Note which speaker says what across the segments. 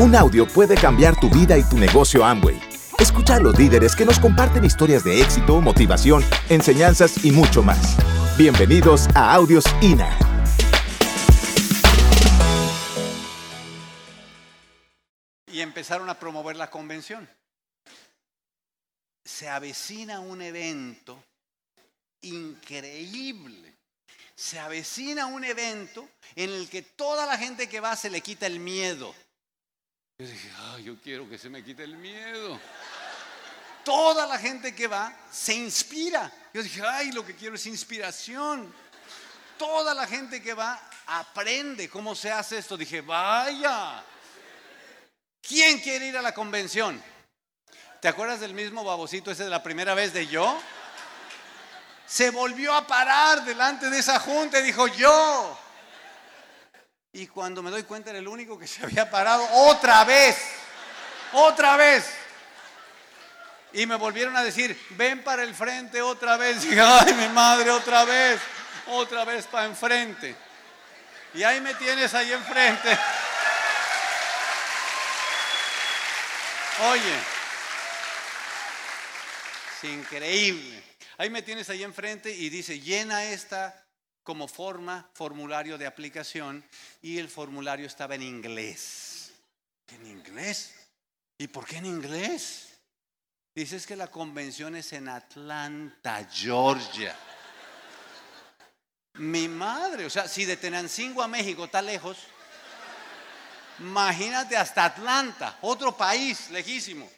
Speaker 1: Un audio puede cambiar tu vida y tu negocio Amway. Escucha a los líderes que nos comparten historias de éxito, motivación, enseñanzas y mucho más. Bienvenidos a Audios INA.
Speaker 2: Y empezaron a promover la convención. Se avecina un evento increíble. Se avecina un evento en el que toda la gente que va se le quita el miedo. Yo dije, ay, yo quiero que se me quite el miedo. Toda la gente que va se inspira. Yo dije, ay, lo que quiero es inspiración. Toda la gente que va aprende cómo se hace esto. Dije, vaya. ¿Quién quiere ir a la convención? ¿Te acuerdas del mismo babosito ese de la primera vez de yo? Se volvió a parar delante de esa junta y dijo, yo. Y cuando me doy cuenta era el único que se había parado otra vez, otra vez. Y me volvieron a decir, ven para el frente otra vez. Dije, ay, mi madre, otra vez, otra vez para enfrente. Y ahí me tienes ahí enfrente. Oye, es increíble. Ahí me tienes ahí enfrente y dice, llena esta como forma, formulario de aplicación, y el formulario estaba en inglés. ¿En inglés? ¿Y por qué en inglés? Dices que la convención es en Atlanta, Georgia. Mi madre, o sea, si de Tenancingo a México está lejos, imagínate hasta Atlanta, otro país lejísimo.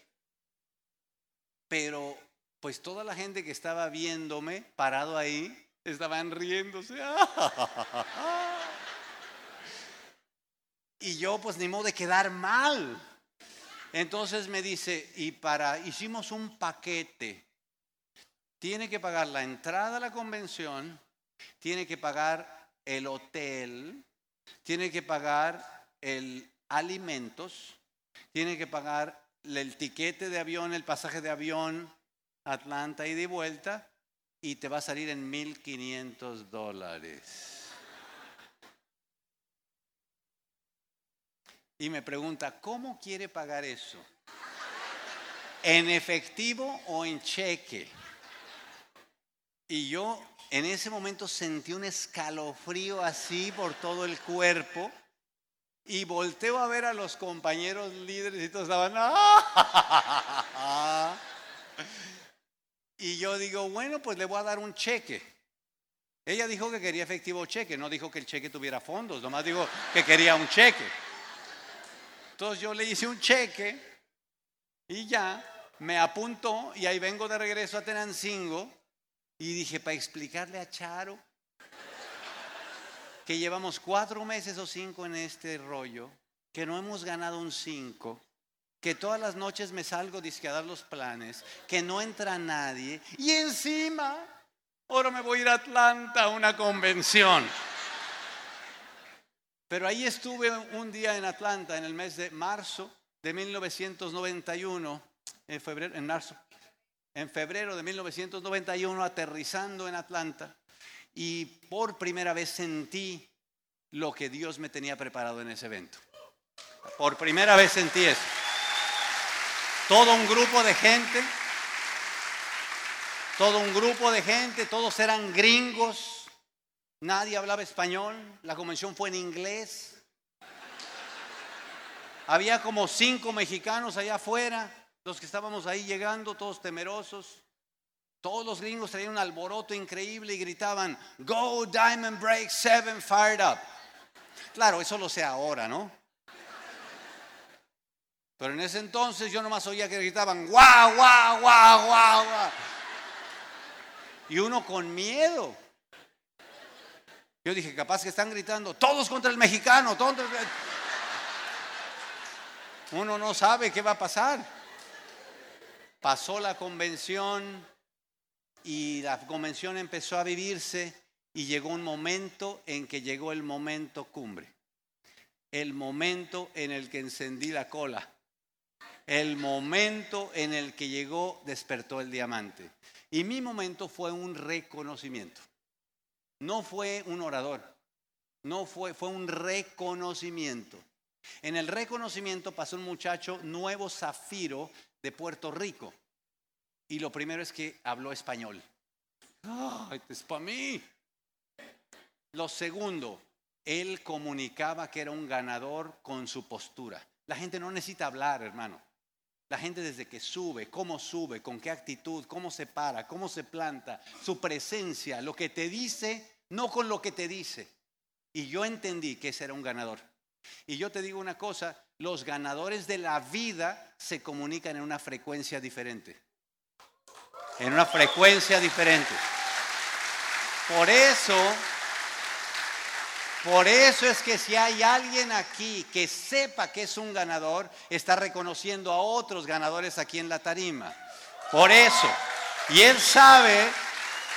Speaker 2: Pero pues toda la gente que estaba viéndome parado ahí, estaban riéndose. Y yo pues ni modo de quedar mal. Entonces me dice, y para, hicimos un paquete. Tiene que pagar la entrada a la convención, tiene que pagar el hotel, tiene que pagar el alimentos, tiene que pagar el tiquete de avión, el pasaje de avión, Atlanta y de vuelta, y te va a salir en 1.500 dólares. Y me pregunta, ¿cómo quiere pagar eso? ¿En efectivo o en cheque? Y yo en ese momento sentí un escalofrío así por todo el cuerpo y volteo a ver a los compañeros líderes y todos estaban... ¡Ah! Y yo digo, bueno, pues le voy a dar un cheque. Ella dijo que quería efectivo cheque, no dijo que el cheque tuviera fondos, nomás dijo que quería un cheque. Entonces yo le hice un cheque y ya me apuntó y ahí vengo de regreso a Tenancingo y dije, para explicarle a Charo que llevamos cuatro meses o cinco en este rollo, que no hemos ganado un cinco que todas las noches me salgo a dar los planes, que no entra nadie y encima ahora me voy a ir a Atlanta a una convención. Pero ahí estuve un día en Atlanta en el mes de marzo de 1991, en febrero, en marzo, en febrero de 1991 aterrizando en Atlanta y por primera vez sentí lo que Dios me tenía preparado en ese evento. Por primera vez sentí eso. Todo un grupo de gente, todo un grupo de gente, todos eran gringos, nadie hablaba español, la convención fue en inglés. Había como cinco mexicanos allá afuera, los que estábamos ahí llegando, todos temerosos. Todos los gringos traían un alboroto increíble y gritaban, Go Diamond Break 7 Fired Up. Claro, eso lo sé ahora, ¿no? Pero en ese entonces yo nomás oía que gritaban, guau, guau, guau, guau, guau. Y uno con miedo. Yo dije, capaz que están gritando, todos contra el mexicano, todos. Uno no sabe qué va a pasar. Pasó la convención y la convención empezó a vivirse y llegó un momento en que llegó el momento cumbre. El momento en el que encendí la cola el momento en el que llegó despertó el diamante. Y mi momento fue un reconocimiento. No fue un orador, no fue, fue un reconocimiento. En el reconocimiento pasó un muchacho nuevo zafiro de Puerto Rico. Y lo primero es que habló español. ¡Ay, es para mí! Lo segundo, él comunicaba que era un ganador con su postura. La gente no necesita hablar, hermano. La gente desde que sube, cómo sube, con qué actitud, cómo se para, cómo se planta, su presencia, lo que te dice, no con lo que te dice. Y yo entendí que ese era un ganador. Y yo te digo una cosa, los ganadores de la vida se comunican en una frecuencia diferente. En una frecuencia diferente. Por eso por eso es que si hay alguien aquí que sepa que es un ganador, está reconociendo a otros ganadores aquí en la tarima. Por eso. Y él sabe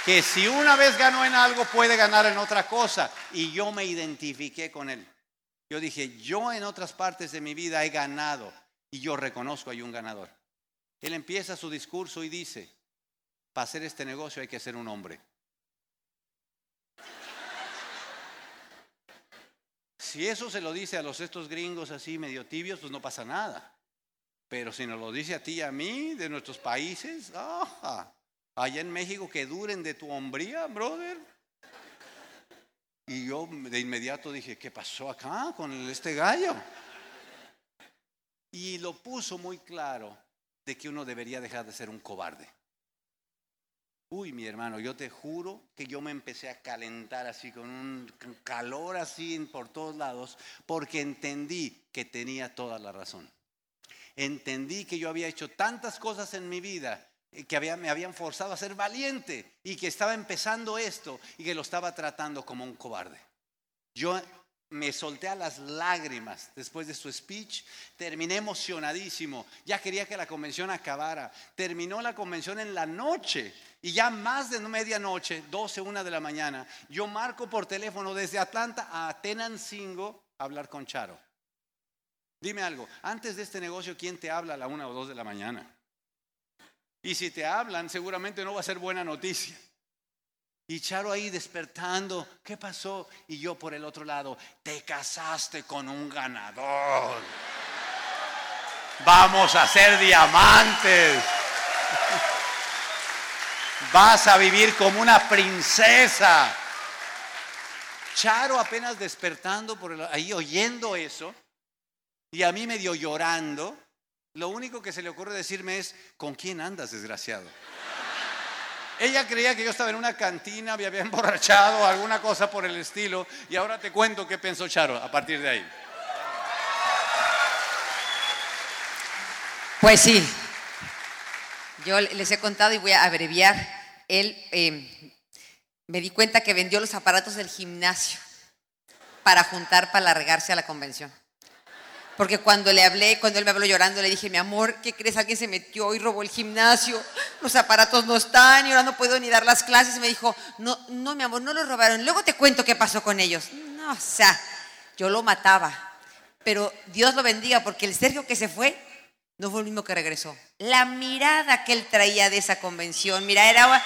Speaker 2: que si una vez ganó en algo, puede ganar en otra cosa. Y yo me identifiqué con él. Yo dije, yo en otras partes de mi vida he ganado y yo reconozco hay un ganador. Él empieza su discurso y dice, para hacer este negocio hay que ser un hombre. Si eso se lo dice a los estos gringos así medio tibios, pues no pasa nada. Pero si nos lo dice a ti y a mí, de nuestros países, allá en México que duren de tu hombría, brother. Y yo de inmediato dije, ¿qué pasó acá con este gallo? Y lo puso muy claro de que uno debería dejar de ser un cobarde. Uy, mi hermano, yo te juro que yo me empecé a calentar así, con un calor así por todos lados, porque entendí que tenía toda la razón. Entendí que yo había hecho tantas cosas en mi vida eh, que me habían forzado a ser valiente y que estaba empezando esto y que lo estaba tratando como un cobarde. Yo me solté a las lágrimas después de su speech, terminé emocionadísimo, ya quería que la convención acabara, terminó la convención en la noche y ya más de medianoche, 12, una de la mañana, yo marco por teléfono desde Atlanta a Tenancingo a hablar con Charo. Dime algo, antes de este negocio, ¿quién te habla a la una o dos de la mañana? Y si te hablan, seguramente no va a ser buena noticia. Y Charo ahí despertando, ¿qué pasó? Y yo por el otro lado, te casaste con un ganador. Vamos a ser diamantes. Vas a vivir como una princesa. Charo apenas despertando por ahí oyendo eso y a mí medio llorando, lo único que se le ocurre decirme es, ¿con quién andas, desgraciado? Ella creía que yo estaba en una cantina, me había emborrachado, alguna cosa por el estilo, y ahora te cuento qué pensó Charo a partir de ahí.
Speaker 3: Pues sí, yo les he contado y voy a abreviar. Él em, me di cuenta que vendió los aparatos del gimnasio para juntar para largarse a la convención. Porque cuando le hablé, cuando él me habló llorando, le dije, mi amor, ¿qué crees? Alguien se metió y robó el gimnasio. Los aparatos no están y ahora no puedo ni dar las clases. Y me dijo, no, no, mi amor, no los robaron. Luego te cuento qué pasó con ellos. No, o sea, yo lo mataba. Pero Dios lo bendiga porque el Sergio que se fue no fue el mismo que regresó. La mirada que él traía de esa convención, mira, era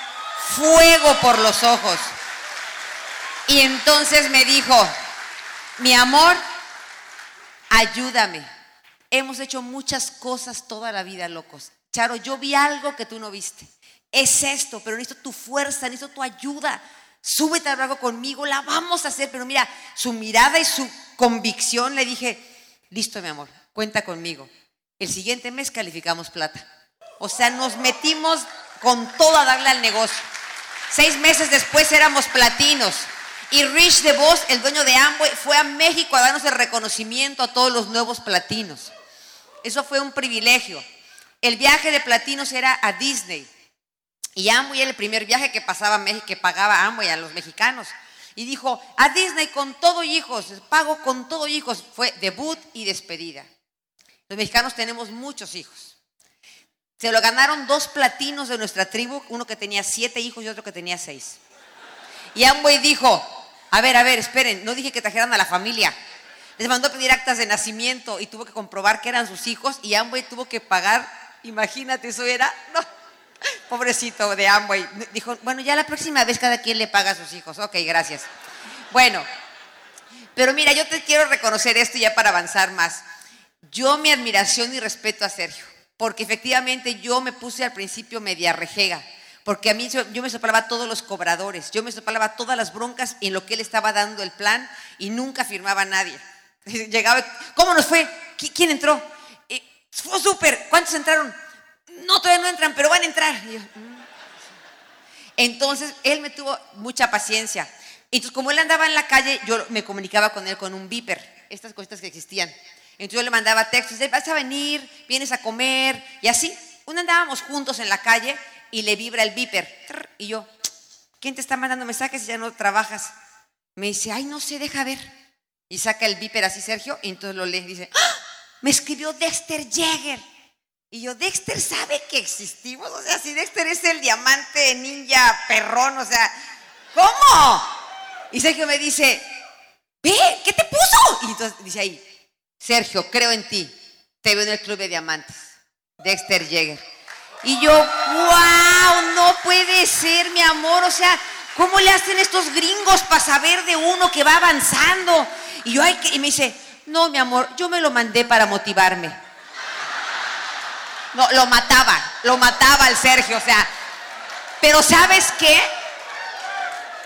Speaker 3: fuego por los ojos. Y entonces me dijo, mi amor, ayúdame. Hemos hecho muchas cosas toda la vida, locos. Charo, yo vi algo que tú no viste. Es esto, pero necesito tu fuerza, necesito tu ayuda. Súbete al barco conmigo, la vamos a hacer. Pero mira, su mirada y su convicción le dije, listo, mi amor, cuenta conmigo. El siguiente mes calificamos plata. O sea, nos metimos con todo a darle al negocio. Seis meses después éramos platinos. Y Rich DeVos, el dueño de Amway, fue a México a darnos el reconocimiento a todos los nuevos platinos. Eso fue un privilegio. El viaje de platinos era a Disney. Y Amway era el primer viaje que, pasaba, que pagaba Amway a los mexicanos. Y dijo, a Disney con todo hijos, pago con todo hijos. Fue debut y despedida. Los mexicanos tenemos muchos hijos. Se lo ganaron dos platinos de nuestra tribu, uno que tenía siete hijos y otro que tenía seis. Y Amway dijo, a ver, a ver, esperen, no dije que trajeran a la familia. Les mandó a pedir actas de nacimiento y tuvo que comprobar que eran sus hijos y Amway tuvo que pagar, imagínate, eso era, no, pobrecito de Amway. Dijo, bueno, ya la próxima vez cada quien le paga a sus hijos. Ok, gracias. Bueno, Pero mira, yo te quiero reconocer esto ya para avanzar más. Yo mi admiración y respeto a Sergio, porque efectivamente yo me puse al principio media rejega, porque a mí yo, me soplaba todos los cobradores, yo me soplaba todas las broncas en lo que él estaba dando el plan y nunca firmaba a nadie. Llegaba, ¿cómo nos fue? ¿Qui- ¿Quién entró? Eh, fue súper, ¿cuántos entraron? No, todavía no entran, pero van a entrar. "Mm". Entonces, él me tuvo mucha paciencia. Entonces, como él andaba en la calle, yo me comunicaba con él con un beeper, estas cositas que existían. Entonces, yo le mandaba textos, vas a venir, vienes a comer, y así. Un andábamos juntos en la calle y le vibra el. Trr, Y yo, ¿quién te está mandando mensajes si ya no trabajas? Me dice, ay, no sé, deja ver. Y saca el beeper así, Sergio, y entonces lo lee dice, ¡Ah! me escribió Dexter Jagger. Y yo, Dexter sabe que existimos. O sea, si Dexter es el diamante ninja perrón, o sea, ¿cómo? Y Sergio me dice, ve, ¿qué te puso? Y entonces dice ahí, Sergio, creo en ti. Te veo en el club de diamantes. Dexter Jagger. Y yo, wow, no puede ser, mi amor. O sea, ¿cómo le hacen estos gringos para saber de uno que va avanzando? Y yo, ay, que- y me dice, no, mi amor, yo me lo mandé para motivarme. No, lo mataba, lo mataba al Sergio, o sea. Pero ¿sabes qué?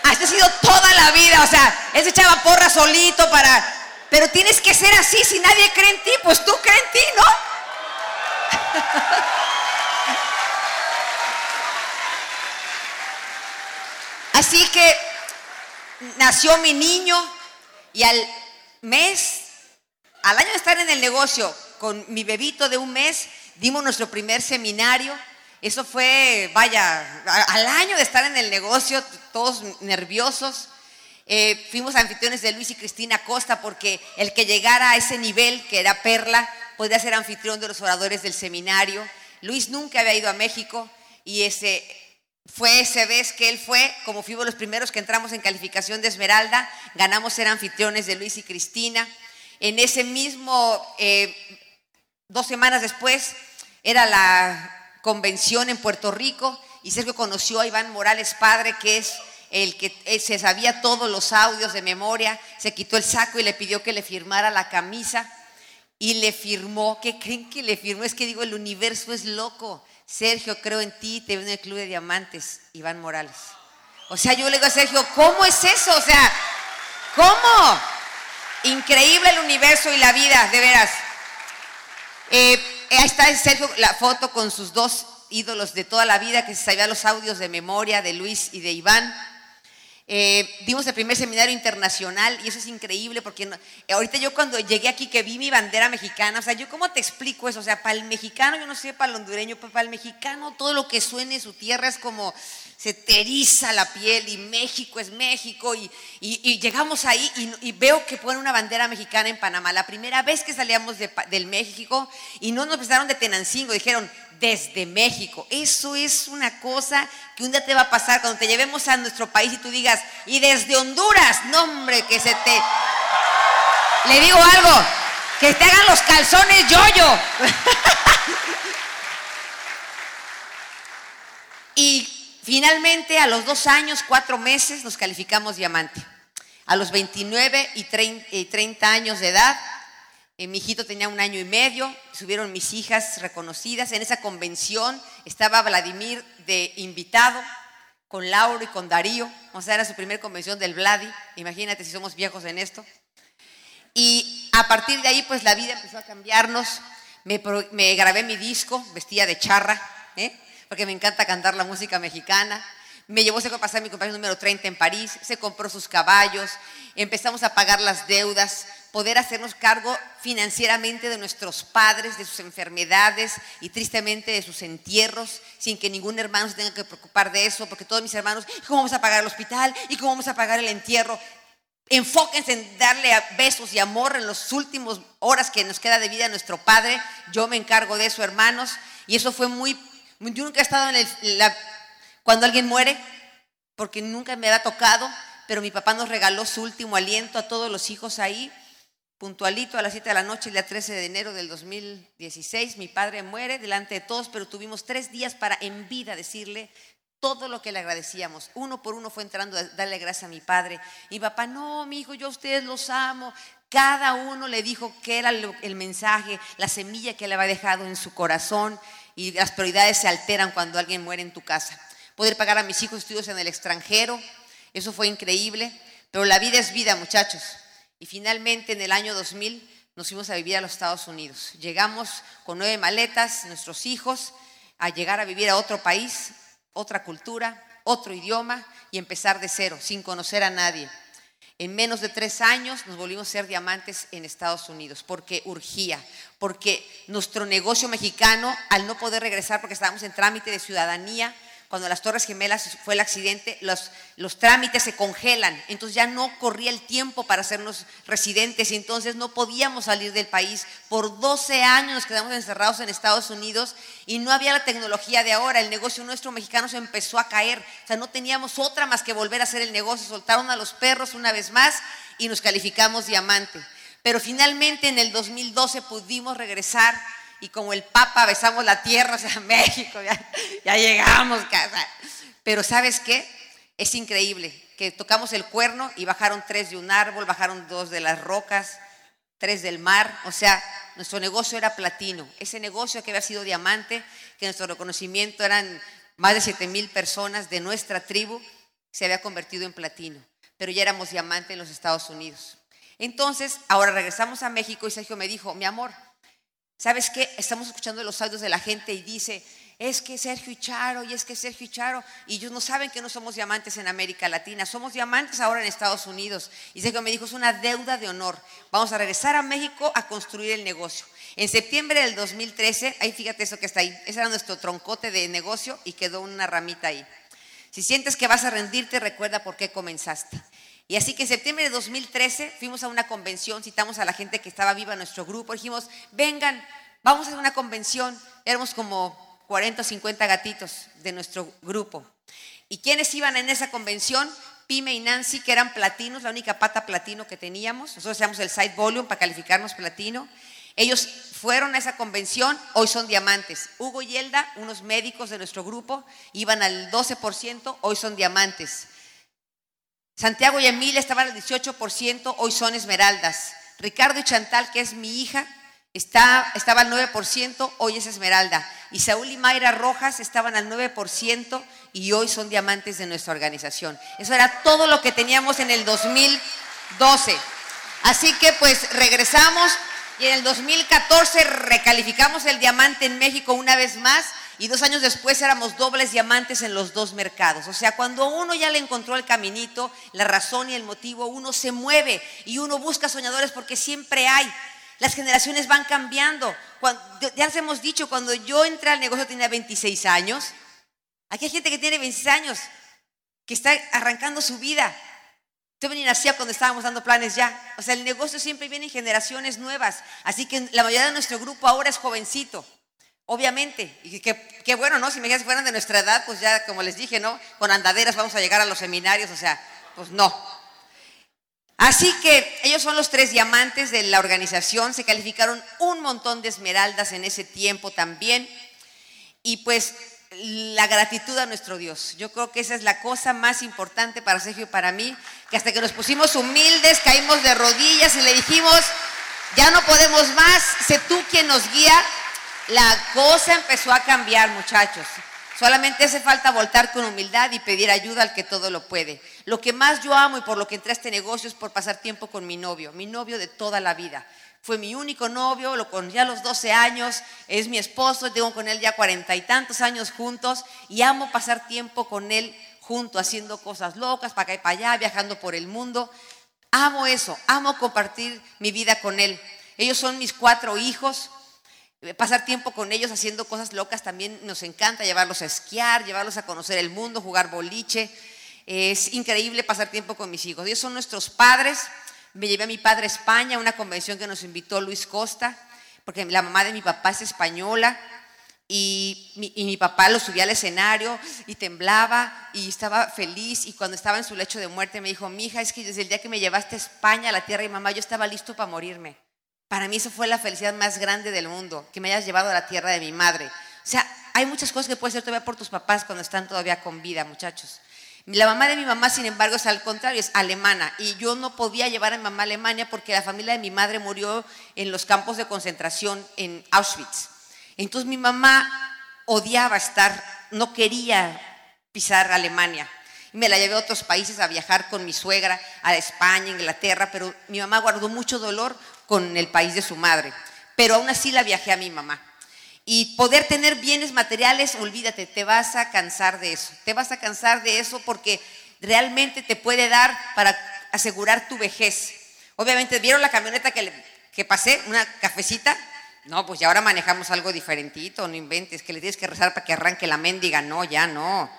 Speaker 3: Ha sido toda la vida, o sea, él se echaba porra solito para... Pero tienes que ser así, si nadie cree en ti, pues tú crees en ti, ¿no? Así que nació mi niño y al mes, al año de estar en el negocio con mi bebito de un mes, dimos nuestro primer seminario. Eso fue, vaya, al año de estar en el negocio, todos nerviosos. Eh, fuimos anfitriones de Luis y Cristina Costa porque el que llegara a ese nivel, que era Perla, podía ser anfitrión de los oradores del seminario. Luis nunca había ido a México y ese, fue esa vez que él fue, como fuimos los primeros que entramos en calificación de Esmeralda, ganamos ser anfitriones de Luis y Cristina. En ese mismo, eh, dos semanas después, era la convención en Puerto Rico y Sergio conoció a Iván Morales Padre, que es el que eh, se sabía todos los audios de memoria, se quitó el saco y le pidió que le firmara la camisa y le firmó. ¿Qué creen que le firmó? Es que digo, el universo es loco. Sergio, creo en ti, te veo en el Club de Diamantes, Iván Morales. O sea, yo le digo a Sergio, ¿cómo es eso? O sea, ¿cómo? Increíble el universo y la vida, de veras. Eh, ahí está Sergio, la foto con sus dos ídolos de toda la vida, que se sabía los audios de memoria de Luis y de Iván. Eh, dimos el primer seminario internacional y eso es increíble porque eh, ahorita yo cuando llegué aquí que vi mi bandera mexicana, o sea, yo cómo te explico eso, o sea, para el mexicano, yo no sé, para el hondureño, pero para el mexicano todo lo que suene su tierra es como se te eriza la piel y México es México y, y- llegamos ahí y, veo que ponen una bandera mexicana en Panamá, la primera vez que salíamos de del México y no nos prestaron de Tenancingo, dijeron desde México. Eso es una cosa que un día te va a pasar cuando te llevemos a nuestro país y tú digas, y desde Honduras, no hombre, que se te... Le digo algo, que te hagan los calzones yo-yo. y finalmente a los dos años, cuatro meses, nos calificamos diamante. A los 29 y 30, y 30 años de edad, mi hijito tenía un año y medio, subieron mis hijas reconocidas. En esa convención estaba Vladimir de invitado con Lauro y con Darío. O sea, era su primer convención del Vladi. Imagínate si somos viejos en esto. Y a partir de ahí, pues la vida empezó a cambiarnos. Me, me grabé mi disco, vestía de charra, ¿eh? porque me encanta cantar la música mexicana. Me llevó a pasar mi cumpleaños número 30 en París, se compró sus caballos, empezamos a pagar las deudas, poder hacernos cargo financieramente de nuestros padres, de sus enfermedades y tristemente de sus entierros, sin que ningún hermano se tenga que preocupar de eso, porque todos mis hermanos, ¿cómo vamos a pagar el hospital? ¿Y cómo vamos a pagar el entierro? Enfóquense en darle besos y amor en las últimas horas que nos queda de vida a nuestro Padre. Yo me encargo de eso, hermanos. Y eso fue muy... Yo nunca he estado en la- cuando alguien muere, porque nunca me había tocado, pero mi papá nos regaló su último aliento a todos los hijos ahí, puntualito a las 7 de la noche, el día 13 de enero del 2016. Mi padre muere delante de todos, pero tuvimos tres días para en vida decirle, todo lo que le agradecíamos. Uno por uno fue entrando a darle gracias a mi padre. Y papá, no, mi hijo, yo a ustedes los amo. Cada uno le dijo qué era el mensaje, la semilla que le había dejado en su corazón. Y las prioridades se alteran cuando alguien muere en tu casa. Poder pagar a mis hijos estudios en el extranjero, eso fue increíble. Pero la vida es vida, muchachos. Y finalmente en el año 2000 nos fuimos a vivir a los Estados Unidos. Llegamos con nueve maletas, nuestros hijos, a llegar a vivir a otro país, otra cultura, otro idioma y empezar de cero, sin conocer a nadie. En menos de tres años nos volvimos a ser diamantes en Estados Unidos, porque urgía, porque nuestro negocio mexicano, al no poder regresar porque estábamos en trámite de ciudadanía, cuando las Torres Gemelas fue el accidente, los, los trámites se congelan, entonces ya no corría el tiempo para hacernos residentes y entonces no podíamos salir del país. Por 12 años nos quedamos encerrados en Estados Unidos y no había la tecnología de ahora, el negocio nuestro mexicano se empezó a caer, o sea, no teníamos otra más que volver a hacer el negocio, soltaron a los perros una vez más y nos calificamos diamante. Pero finalmente en el 2012 pudimos regresar y como el Papa besamos la tierra, o sea, México, ya, llegamos, casa. Pero ¿sabes qué? Es increíble que tocamos el cuerno y bajaron tres de un árbol, bajaron dos de las rocas, tres del mar, o sea, nuestro negocio era platino. Ese negocio que había sido diamante, que nuestro reconocimiento eran más de 7 mil personas de nuestra tribu, se había convertido en platino, pero ya éramos diamante en los Estados Unidos. Entonces, ahora regresamos a México y Sergio me dijo, mi amor, ¿Sabes qué? Estamos escuchando los audios de la gente y dice, es que Sergio y Charo, y es que Sergio y Charo, y ellos no saben que no somos diamantes en América Latina, somos diamantes ahora en Estados Unidos. Y Sergio me dijo, es una deuda de honor. Vamos a regresar a México a construir el negocio. En septiembre del 2013, ahí fíjate eso que está ahí, ese era nuestro troncote de negocio y quedó una ramita ahí. Si sientes que vas a rendirte, recuerda por qué comenzaste. Y así que en septiembre de 2013 fuimos a una convención, citamos a la gente que estaba viva en nuestro grupo, dijimos, vengan, vamos a una convención. Éramos como 40 o 50 gatitos de nuestro grupo. ¿Y quiénes iban en esa convención? Pime y Nancy, que eran platinos, la única pata platino que teníamos. Nosotros hacíamos el side volume para calificarnos platino. Ellos fueron a esa convención, hoy son diamantes. Hugo y Elda, unos médicos de nuestro grupo, iban al 12%, hoy son diamantes. Santiago y Emilia estaban al 18%, hoy son esmeraldas. Ricardo y Chantal, que es mi hija, está, estaba al 9%, hoy es esmeralda. Y Saúl y Mayra Rojas estaban al 9% y hoy son diamantes de nuestra organización. Eso era todo lo que teníamos en el 2012. Así que pues regresamos y en el 2014 recalificamos el diamante en México una vez más y dos años después éramos dobles diamantes en los dos mercados. O sea, cuando uno ya le encontró el caminito, la razón y el motivo, uno se mueve y uno busca soñadores porque siempre hay. Las generaciones van cambiando. ya les hemos dicho, cuando yo entré al negocio tenía 26 años. Aquí hay gente que tiene 26 años, que está arrancando su vida. Yo ni nacía cuando estábamos dando planes ya. O sea, el negocio siempre viene en generaciones nuevas. Así que la mayoría de nuestro grupo ahora es jovencito. Obviamente, y qué bueno, ¿no? Si me dijeras fueran de nuestra edad, pues ya, como les dije, ¿no? Con andaderas vamos a llegar a los seminarios, o sea, pues no. Así que ellos son los tres diamantes de la organización, se calificaron un montón de esmeraldas en ese tiempo también, y pues la gratitud a nuestro Dios. Yo creo que esa es la cosa más importante para Sergio y para mí, que hasta que nos pusimos humildes, caímos de rodillas y le dijimos, ya no podemos más, sé tú quien nos guía, la cosa empezó a cambiar, muchachos. Solamente hace falta voltar con humildad y pedir ayuda al que todo lo puede. Lo que más yo amo y por lo que entré a este negocio es por pasar tiempo con mi novio, mi novio de toda la vida. Fue mi único novio, lo a los 12 años, es mi esposo, tengo con él ya cuarenta y tantos años juntos y amo pasar tiempo con él junto, haciendo cosas locas, para acá y para allá, viajando por el mundo. Amo eso, amo compartir mi vida con él. Ellos son mis cuatro hijos, Pasar tiempo con ellos haciendo cosas locas también nos encanta, llevarlos a esquiar, llevarlos a conocer el mundo, jugar boliche. Es increíble pasar tiempo con mis hijos. Ellos son nuestros padres. Me llevé a mi padre a España, a una convención que nos invitó Luis Costa, porque la mamá de mi papá es española. Y mi, papá lo subía al escenario y temblaba y estaba feliz. Y cuando estaba en su lecho de muerte me dijo, mi hija, es que desde el día que me llevaste a España, a la tierra y mamá, yo estaba listo para morirme. Para mí eso fue la felicidad más grande del mundo, que me hayas llevado a la tierra de mi madre. O sea, hay muchas cosas que puedes hacer todavía por tus papás cuando están todavía con vida, muchachos. La mamá de mi mamá, sin embargo, es al contrario, es alemana. Y yo no podía llevar a mi mamá a Alemania porque la familia de mi madre murió en los campos de concentración en Auschwitz. Entonces mi mamá odiaba estar, no quería pisar Alemania. Me la llevé a otros países a viajar con mi suegra, a España, Inglaterra, pero mi mamá guardó mucho dolor con el país de su madre. Pero aún así la viajé a mi mamá. Y poder tener bienes materiales, olvídate, te vas a cansar de eso. Te vas a cansar de eso porque realmente te puede dar para asegurar tu vejez. Obviamente, ¿vieron la camioneta que, que pasé? Una cafecita. No, pues ya ahora manejamos algo diferentito, no inventes, que le tienes que rezar para que arranque la mendiga. No, ya no.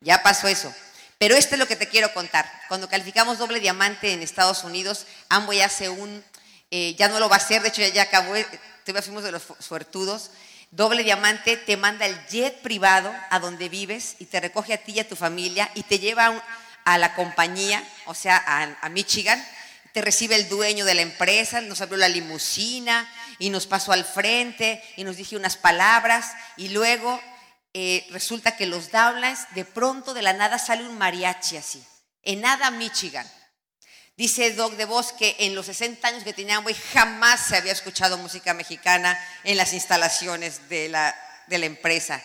Speaker 3: Ya pasó eso. Pero esto es lo que te quiero contar. Cuando calificamos doble diamante en Estados Unidos, Amway hace un, eh, ya no lo va a hacer, de hecho ya, ya acabó, eh, todavía fuimos de los suertudos, Doble Diamante te manda el jet privado a donde vives y te recoge a ti y a tu familia y te lleva a, la compañía, o sea, a, Michigan. Te recibe el dueño de la empresa, nos abrió la limusina y nos pasó al frente y nos dijo unas palabras y luego eh, resulta que los Downlines, de pronto de la nada sale un mariachi así, en nada Michigan. Dice Doc de Vos que en los 60 años que tenía Amway jamás se había escuchado música mexicana en las instalaciones de la, de la empresa.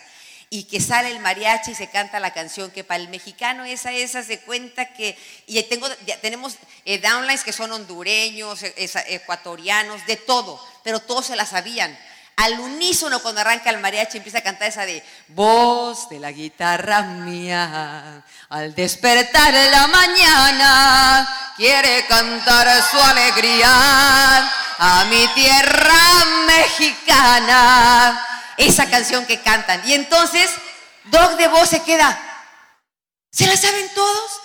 Speaker 3: Y que sale el mariachi y se canta la canción, que para el mexicano esa, esa se cuenta que, y tengo, tenemos eh, downlines que son hondureños, eh, ecuatorianos, de todo, pero todos se la sabían al unísono cuando arranca el mariachi empieza a cantar esa de voz de la guitarra mía al despertar en la mañana quiere cantar su alegría a mi tierra mexicana esa canción que cantan y entonces Dog de voz se queda ¿se la saben todos?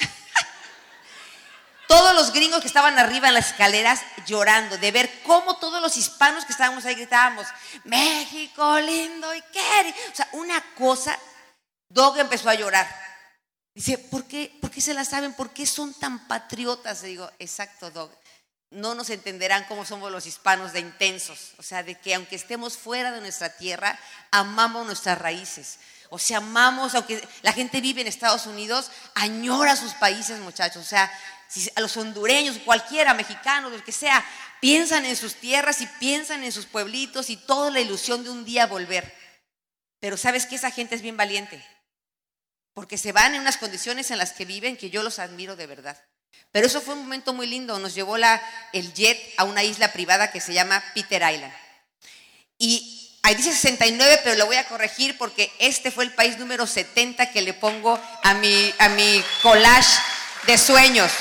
Speaker 3: Todos los gringos que estaban arriba en las escaleras llorando de ver cómo todos los hispanos que estábamos ahí gritábamos, México lindo y qué. O sea, una cosa, Dog empezó a llorar. Dice, ¿por qué, ¿por qué se la saben? ¿Por qué son tan patriotas? Y digo, exacto, Dog. No nos entenderán cómo somos los hispanos de intensos. O sea, de que aunque estemos fuera de nuestra tierra, amamos nuestras raíces. O sea, amamos, aunque la gente vive en Estados Unidos, añora sus países, muchachos. O sea, si a los hondureños, cualquiera, mexicanos, el que sea, piensan en sus tierras y piensan en sus pueblitos y toda la ilusión de un día volver. Pero sabes que esa gente es bien valiente, porque se van en unas condiciones en las que viven que yo los admiro de verdad. Pero eso fue un momento muy lindo, nos llevó el jet a una isla privada que se llama Peter Island. Y ahí dice 69, pero lo voy a corregir porque este fue el país número 70 que le pongo a mi, a mi collage de sueños.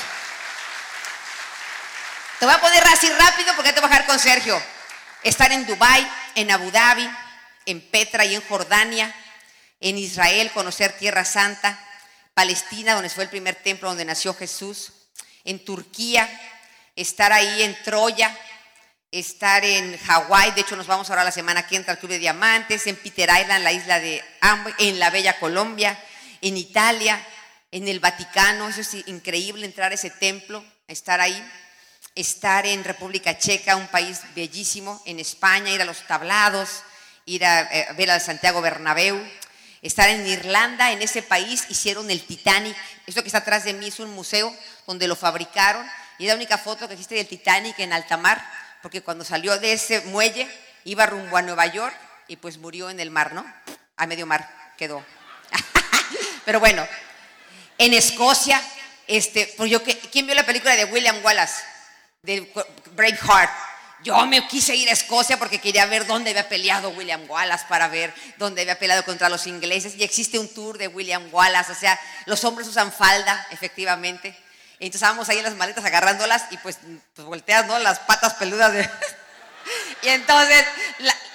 Speaker 3: Te voy a poner así rápido porque te voy a bajar con Sergio. Estar en Dubai, en Abu Dhabi, en Petra y en Jordania, en Israel, conocer Tierra Santa, Palestina, donde fue el primer templo donde nació Jesús, en Turquía, estar ahí en Troya, estar en Hawái, de hecho nos vamos ahora la semana que entra al Club de Diamantes, en Peter Island, la isla de Amway, en la Bella Colombia, en Italia, en el Vaticano, eso es increíble entrar a ese templo, estar ahí estar en República Checa, un país bellísimo, en España, ir a los tablados, ir a, eh, ver a Santiago Bernabéu, estar en Irlanda, en ese país hicieron el Titanic. Esto que está atrás de mí es un museo donde lo fabricaron y es la única foto que existe del Titanic en alta mar, porque cuando salió de ese muelle iba rumbo a Nueva York y pues murió en el mar, ¿no? A medio mar quedó. Pero bueno, en Escocia, este, pues ¿quién vio la película de William Wallace? De Braveheart. Yo me quise ir a Escocia porque quería ver dónde había peleado William Wallace para ver dónde había peleado contra los ingleses. Y existe un tour de William Wallace, o sea, los hombres usan falda, efectivamente. Entonces estábamos ahí en las maletas agarrándolas y pues, pues volteas, ¿no? Las patas peludas de... y entonces,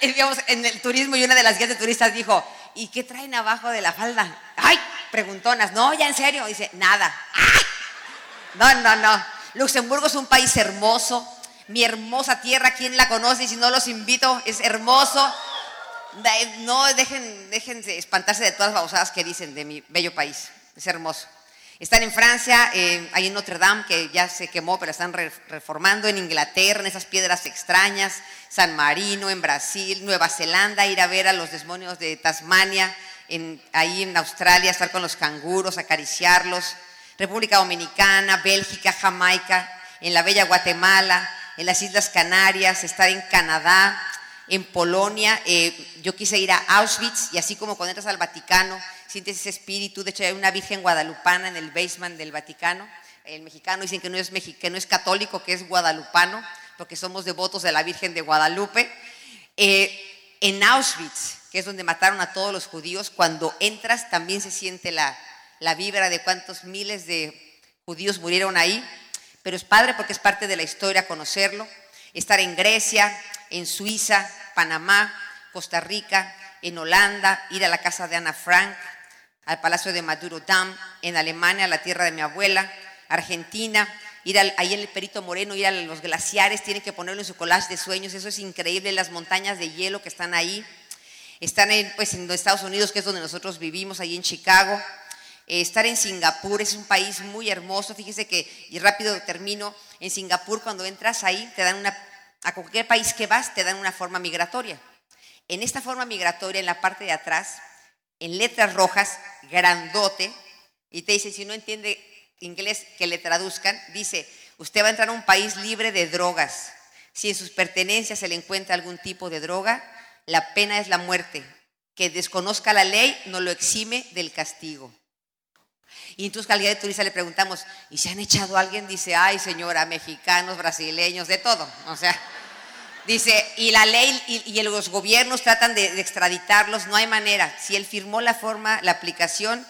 Speaker 3: digamos, en el turismo y una de las guías de turistas dijo, ¿y qué traen abajo de la falda? ¡Ay! Preguntonas, no, ya en serio. Dice, nada. No, no, no. Luxemburgo es un país hermoso, mi hermosa tierra, ¿quién la conoce? Y si no los invito, es hermoso. No dejen, déjense espantarse de todas las babosadas que dicen de mi bello país, es hermoso. Están en Francia, eh, ahí en Notre Dame, que ya se quemó, pero están re- reformando. En Inglaterra, en esas piedras extrañas. San Marino, en Brasil. Nueva Zelanda, ir a ver a los demonios de Tasmania. En, ahí en Australia, estar con los canguros, acariciarlos. República Dominicana, Bélgica, Jamaica. En la bella Guatemala. En las Islas Canarias. Estar en Canadá. En Polonia. eh, yo quise ir a Auschwitz y así como cuando entras al Vaticano, sientes ese espíritu. De hecho, hay una Virgen guadalupana en el basement del Vaticano. El mexicano dicen que no es, que es católico, que es guadalupano, porque somos devotos de la Virgen de Guadalupe. Eh, en Auschwitz, que es donde mataron a todos los judíos, cuando entras también se siente la, la vibra de cuántos miles de judíos murieron ahí. Pero es padre porque es parte de la historia conocerlo. Estar en Grecia, en Suiza, Panamá, Costa Rica, en Holanda, ir a la casa de Ana Frank, al Palacio de Maduro Dam, en Alemania, la tierra de mi abuela, Argentina, ir al- ahí en el Perito Moreno, ir a los glaciares, tienen que ponerlo en su collage de sueños, eso es increíble, las montañas de hielo que están ahí. Están en, pues, en Estados Unidos, que es donde nosotros vivimos, ahí en Chicago. Eh, estar en Singapur es un país muy hermoso. Fíjese que, y rápido termino, en Singapur cuando entras ahí, te dan una, a cualquier país que vas, te dan una forma migratoria. En esta forma migratoria, en la parte de atrás, en letras rojas, grandote, y te dice, si no entiende inglés, que le traduzcan, dice, usted va a entrar a un país libre de drogas. Si en sus pertenencias se le encuentra algún tipo de droga, la pena es la muerte. Que desconozca la ley no lo exime del castigo. Y entonces al guía de turista le preguntamos, ¿y se han echado a alguien? Dice, ay señora, mexicanos, brasileños, de todo. O sea, dice, y la ley y, y los gobiernos tratan de, de extraditarlos, no hay manera. Si él firmó la forma, la aplicación,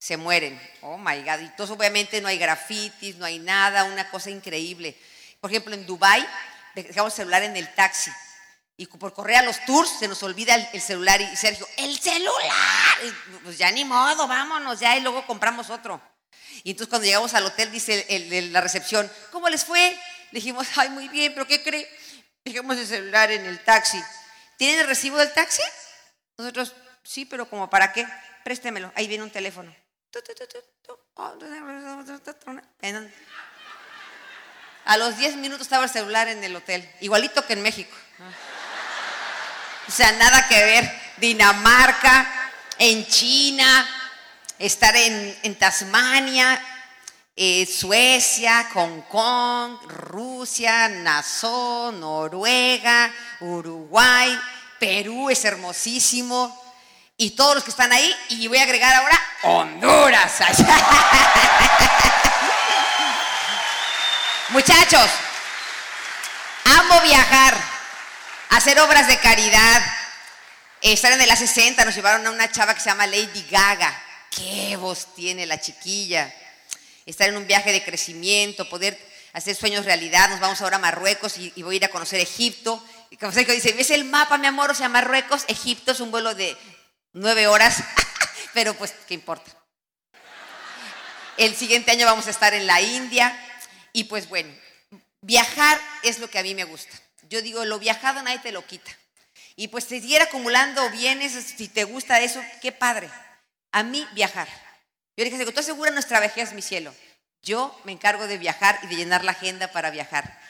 Speaker 3: se mueren. Oh my God. Y entonces obviamente no hay grafitis, no hay nada, una cosa increíble. Por ejemplo, en Dubai dejamos el celular en el taxi. Y por correr a los tours se nos olvida el, el celular y Sergio, ¡el celular! Pues ya ni modo, vámonos ya y luego compramos otro. Y entonces cuando llegamos al hotel dice el de la recepción, ¿cómo les fue? Dijimos, ay, muy bien, pero ¿qué cree? Dejamos el celular en el taxi. ¿Tienen el recibo del taxi? Nosotros, sí, pero ¿como para qué? Préstemelo, ahí viene un teléfono. A los 10 minutos estaba el celular en el hotel, igualito que en México. O sea, nada que ver. Dinamarca, en China, estar en, Tasmania, eh, Suecia, Hong Kong, Rusia, Nassau, Noruega, Uruguay, Perú es hermosísimo. Y todos los que están ahí, y voy a agregar ahora Honduras. Muchachos, amo viajar, hacer obras de caridad, estar en el A60, nos llevaron a una chava que se llama Lady Gaga. Qué voz tiene la chiquilla. Estar en un viaje de crecimiento, poder hacer sueños realidad. Nos vamos ahora a Marruecos y, voy a ir a conocer Egipto. Y como se dice, ¿ves el mapa, mi amor? O sea, Marruecos, Egipto es un vuelo de nueve horas, pero pues, ¿qué importa? El siguiente año vamos a estar en la India y pues bueno, viajar es lo que a mí me gusta. Yo digo, lo viajado nadie te lo quita. Y pues te siguiera acumulando bienes, si te gusta eso, qué padre. A mí viajar. Yo dije, ¿tú asegura nuestra vejez, mi cielo? Yo me encargo de viajar y de llenar la agenda para viajar.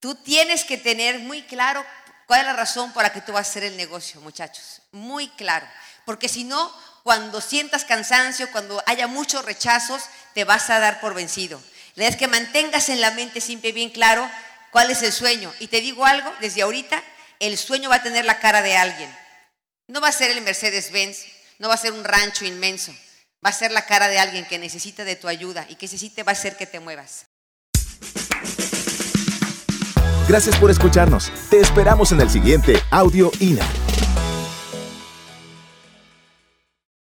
Speaker 3: Tú tienes que tener muy claro cuál es la razón por la que tú vas a hacer el negocio, muchachos. Muy claro. Porque si no, cuando sientas cansancio, cuando haya muchos rechazos, te vas a dar por vencido. La idea es que mantengas en la mente siempre bien claro cuál es el sueño. Y te digo algo, desde ahorita, el sueño va a tener la cara de alguien. No va a ser el Mercedes-Benz, no va a ser un rancho inmenso. Va a ser la cara de alguien que necesita de tu ayuda y que sí te va a hacer que te muevas.
Speaker 1: Gracias por escucharnos. Te esperamos en el siguiente Audio INA.